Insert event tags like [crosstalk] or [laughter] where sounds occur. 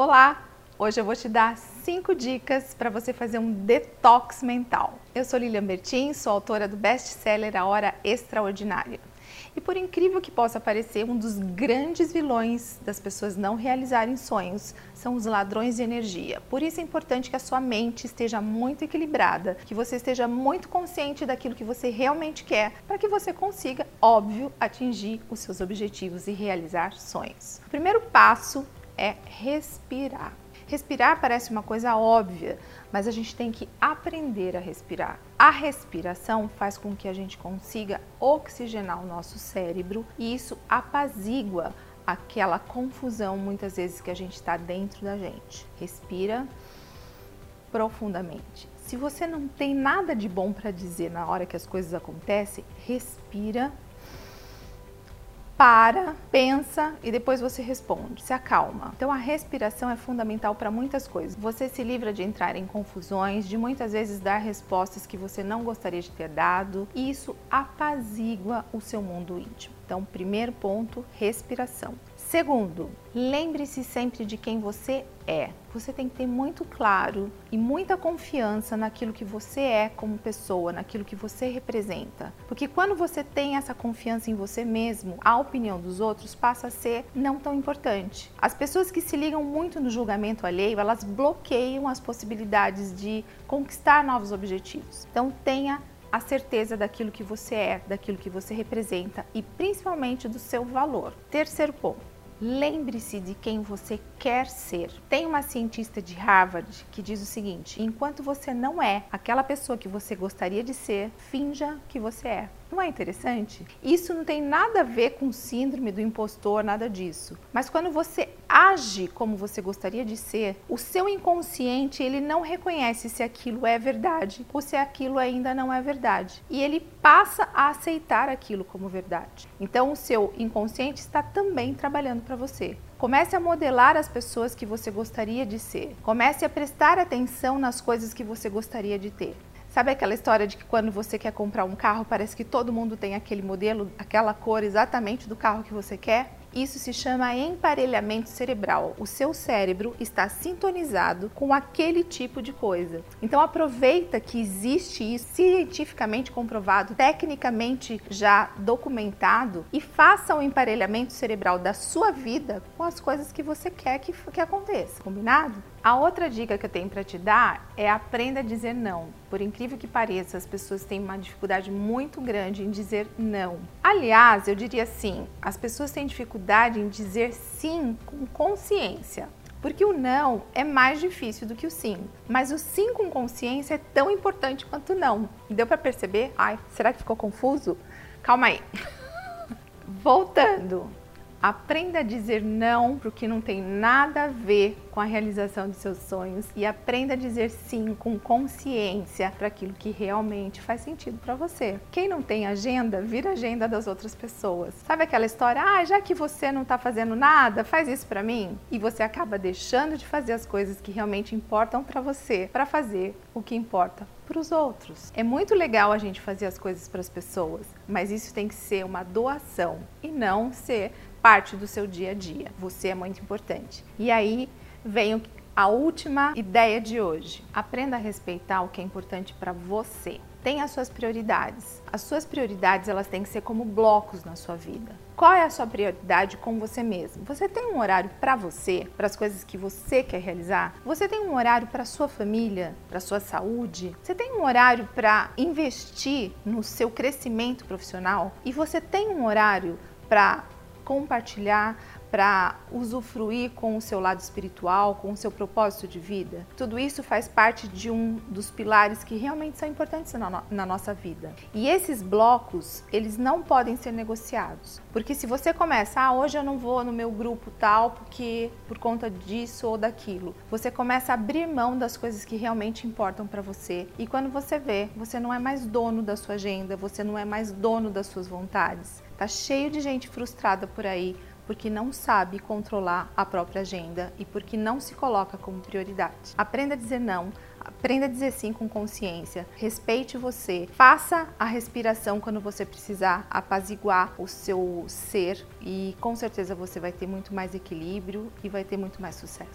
Olá! Hoje eu vou te dar 5 dicas para você fazer um detox mental. Eu sou Lilian Bertin, sou autora do best-seller A Hora Extraordinária. E por incrível que possa parecer, um dos grandes vilões das pessoas não realizarem sonhos são os ladrões de energia. Por isso é importante que a sua mente esteja muito equilibrada, que você esteja muito consciente daquilo que você realmente quer, para que você consiga, óbvio, atingir os seus objetivos e realizar sonhos. O primeiro passo é respirar. Respirar parece uma coisa óbvia, mas a gente tem que aprender a respirar. A respiração faz com que a gente consiga oxigenar o nosso cérebro e isso apazigua aquela confusão muitas vezes que a gente está dentro da gente. Respira profundamente. Se você não tem nada de bom para dizer na hora que as coisas acontecem, respira para, pensa e depois você responde, se acalma. Então a respiração é fundamental para muitas coisas. Você se livra de entrar em confusões, de muitas vezes dar respostas que você não gostaria de ter dado, e isso apazigua o seu mundo íntimo. Então, primeiro ponto, respiração. Segundo, lembre-se sempre de quem você é. Você tem que ter muito claro e muita confiança naquilo que você é como pessoa, naquilo que você representa. Porque quando você tem essa confiança em você mesmo, a opinião dos outros passa a ser não tão importante. As pessoas que se ligam muito no julgamento alheio, elas bloqueiam as possibilidades de conquistar novos objetivos. Então tenha a certeza daquilo que você é, daquilo que você representa e principalmente do seu valor. Terceiro ponto Lembre-se de quem você quer ser. Tem uma cientista de Harvard que diz o seguinte: enquanto você não é aquela pessoa que você gostaria de ser, finja que você é. Não é interessante? Isso não tem nada a ver com síndrome do impostor, nada disso. Mas quando você age como você gostaria de ser, o seu inconsciente ele não reconhece se aquilo é verdade ou se aquilo ainda não é verdade. E ele passa a aceitar aquilo como verdade. Então o seu inconsciente está também trabalhando para você. Comece a modelar as pessoas que você gostaria de ser. Comece a prestar atenção nas coisas que você gostaria de ter. Sabe aquela história de que quando você quer comprar um carro, parece que todo mundo tem aquele modelo, aquela cor exatamente do carro que você quer? Isso se chama emparelhamento cerebral. O seu cérebro está sintonizado com aquele tipo de coisa. Então aproveita que existe isso cientificamente comprovado, tecnicamente já documentado e faça o emparelhamento cerebral da sua vida com as coisas que você quer que, que aconteça. Combinado? A outra dica que eu tenho para te dar é aprenda a dizer não. Por incrível que pareça, as pessoas têm uma dificuldade muito grande em dizer não. Aliás, eu diria assim, as pessoas têm dificuldade em dizer sim com consciência. Porque o não é mais difícil do que o sim. Mas o sim com consciência é tão importante quanto o não. Deu para perceber? Ai, será que ficou confuso? Calma aí. [laughs] Voltando. Aprenda a dizer não para o que não tem nada a ver com a realização de seus sonhos e aprenda a dizer sim com consciência para aquilo que realmente faz sentido para você. Quem não tem agenda, vira agenda das outras pessoas. Sabe aquela história? Ah, já que você não está fazendo nada, faz isso para mim. E você acaba deixando de fazer as coisas que realmente importam para você para fazer o que importa para os outros. É muito legal a gente fazer as coisas para as pessoas, mas isso tem que ser uma doação e não ser parte do seu dia a dia. Você é muito importante. E aí vem a última ideia de hoje. Aprenda a respeitar o que é importante para você. Tenha as suas prioridades. As suas prioridades elas têm que ser como blocos na sua vida. Qual é a sua prioridade com você mesmo? Você tem um horário para você, para as coisas que você quer realizar? Você tem um horário para sua família, para sua saúde? Você tem um horário para investir no seu crescimento profissional? E você tem um horário para compartilhar, para usufruir com o seu lado espiritual, com o seu propósito de vida. Tudo isso faz parte de um dos pilares que realmente são importantes na, na, nossa vida. E esses blocos, eles não podem ser negociados. Porque se você começa, ah, hoje eu não vou no meu grupo tal porque por conta disso ou daquilo, você começa a abrir mão das coisas que realmente importam para você. E quando você vê, você não é mais dono da sua agenda, você não é mais dono das suas vontades. Tá cheio de gente frustrada por aí porque não sabe controlar a própria agenda e porque não se coloca como prioridade. Aprenda a dizer não, aprenda a dizer sim com consciência, respeite você, faça a respiração quando você precisar apaziguar o seu ser e com certeza você vai ter muito mais equilíbrio e vai ter muito mais sucesso.